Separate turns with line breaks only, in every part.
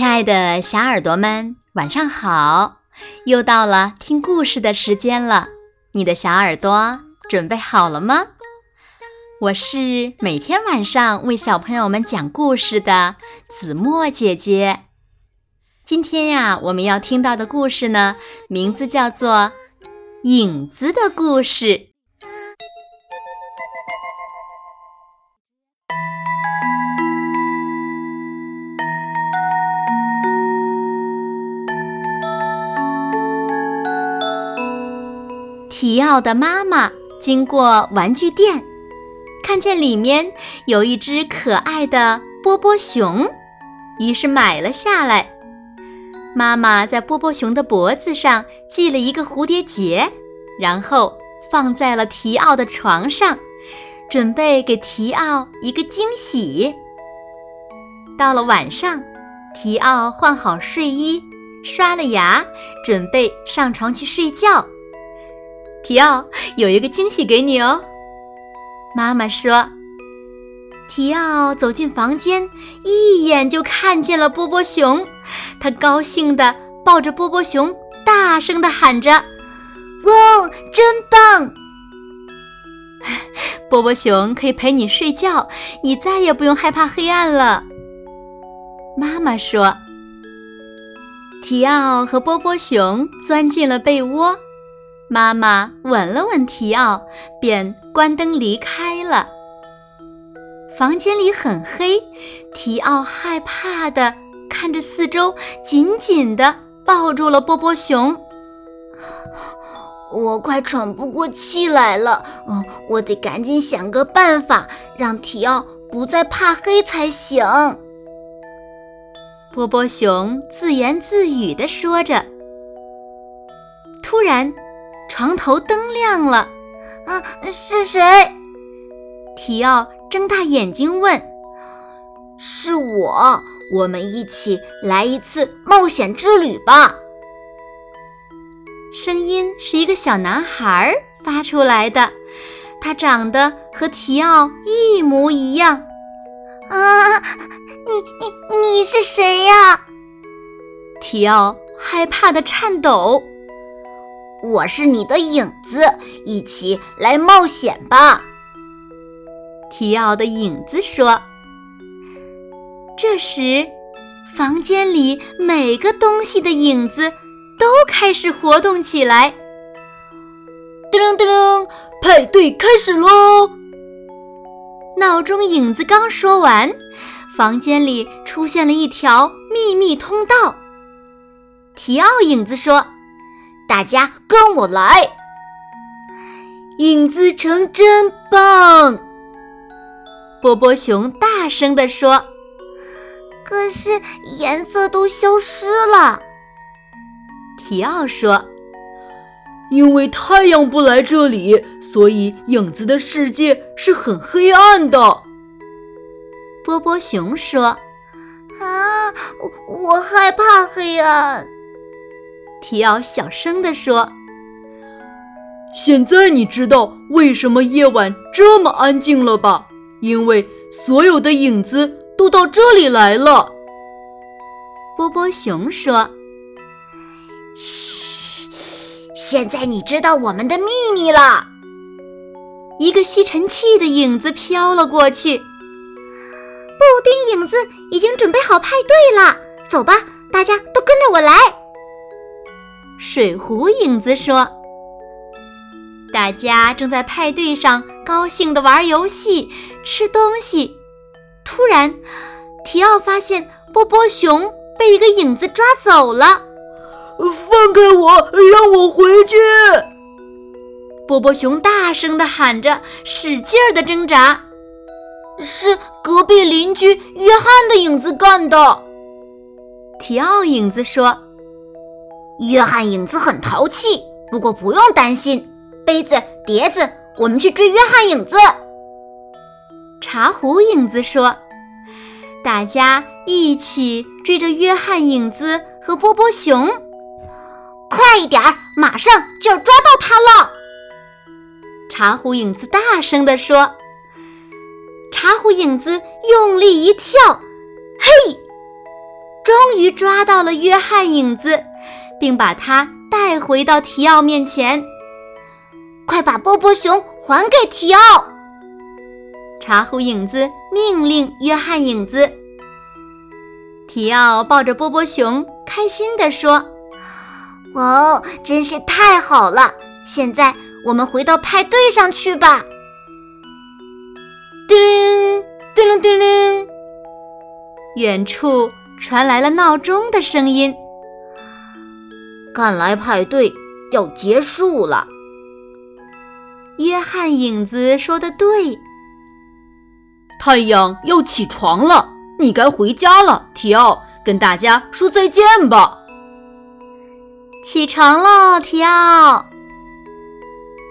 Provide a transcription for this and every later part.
亲爱的小耳朵们，晚上好！又到了听故事的时间了，你的小耳朵准备好了吗？我是每天晚上为小朋友们讲故事的子墨姐姐。今天呀，我们要听到的故事呢，名字叫做《影子的故事》。提奥的妈妈经过玩具店，看见里面有一只可爱的波波熊，于是买了下来。妈妈在波波熊的脖子上系了一个蝴蝶结，然后放在了提奥的床上，准备给提奥一个惊喜。到了晚上，提奥换好睡衣，刷了牙，准备上床去睡觉。提奥有一个惊喜给你哦，妈妈说。提奥走进房间，一眼就看见了波波熊，他高兴地抱着波波熊，大声地喊着：“
哇，真棒！
波波熊可以陪你睡觉，你再也不用害怕黑暗了。”妈妈说。提奥和波波熊钻进了被窝。妈妈吻了吻提奥，便关灯离开了。房间里很黑，提奥害怕的看着四周，紧紧的抱住了波波熊。
我快喘不过气来了，嗯，我得赶紧想个办法，让提奥不再怕黑才行。
波波熊自言自语地说着，突然。床头灯亮了，
啊，是谁？
提奥睁大眼睛问：“
是我，我们一起来一次冒险之旅吧。”
声音是一个小男孩发出来的，他长得和提奥一模一样。
啊，你你你是谁呀？
提奥害怕的颤抖。
我是你的影子，一起来冒险吧。”
提奥的影子说。这时，房间里每个东西的影子都开始活动起来。
叮铃叮铃，派对开始喽！
闹钟影子刚说完，房间里出现了一条秘密通道。提奥影子说。
大家跟我来！影子城真棒！
波波熊大声地说。
可是颜色都消失了。
提奥说：“
因为太阳不来这里，所以影子的世界是很黑暗的。”
波波熊说：“
啊，我我害怕黑暗。”
提奥小声地说：“
现在你知道为什么夜晚这么安静了吧？因为所有的影子都到这里来了。”
波波熊说：“
嘘，现在你知道我们的秘密了。”
一个吸尘器的影子飘了过去。
布丁影子已经准备好派对了，走吧，大家都跟着我来。
水壶影子说：“大家正在派对上高兴地玩游戏、吃东西。突然，提奥发现波波熊被一个影子抓走了。
放开我，让我回去！”
波波熊大声地喊着，使劲儿地挣扎。
是隔壁邻居约翰的影子干的。
提奥影子说。
约翰影子很淘气，不过不用担心。杯子、碟子，我们去追约翰影子。
茶壶影子说：“大家一起追着约翰影子和波波熊，
快一点儿，马上就要抓到他了。”
茶壶影子大声地说。茶壶影子用力一跳，嘿，终于抓到了约翰影子，并把它带回到提奥面前。
快把波波熊还给提奥！
茶壶影子命令约翰影子。提奥抱着波波熊，开心地说：“哇
哦，真是太好了！现在我们回到派对上去吧。”
叮铃，叮铃，叮铃，远处传来了闹钟的声音。
看来派对要结束了。
约翰影子说的对，
太阳要起床了。你该回家了，提奥，跟大家说再见吧。
起床喽，提奥！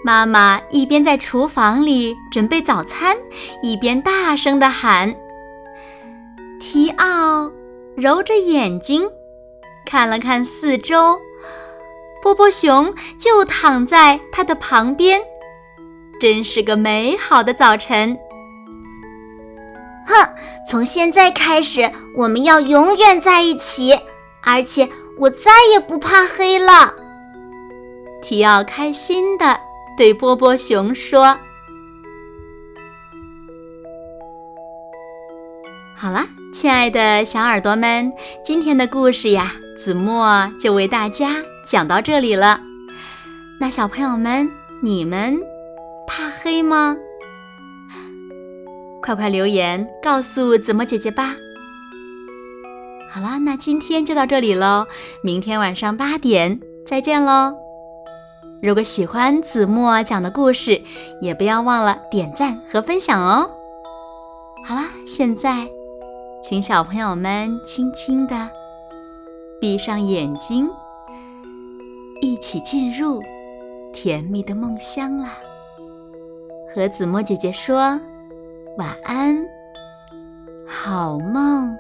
妈妈一边在厨房里准备早餐，一边大声地喊。提奥揉着眼睛，看了看四周，波波熊就躺在他的旁边，真是个美好的早晨。
哼，从现在开始，我们要永远在一起，而且我再也不怕黑了。
提奥开心地对波波熊说：“好了，亲爱的小耳朵们，今天的故事呀，子墨就为大家讲到这里了。那小朋友们，你们怕黑吗？”快快留言告诉子墨姐姐吧！好啦，那今天就到这里喽，明天晚上八点再见喽！如果喜欢子墨讲的故事，也不要忘了点赞和分享哦！好啦，现在请小朋友们轻轻的闭上眼睛，一起进入甜蜜的梦乡啦！和子墨姐姐说。晚安，好梦。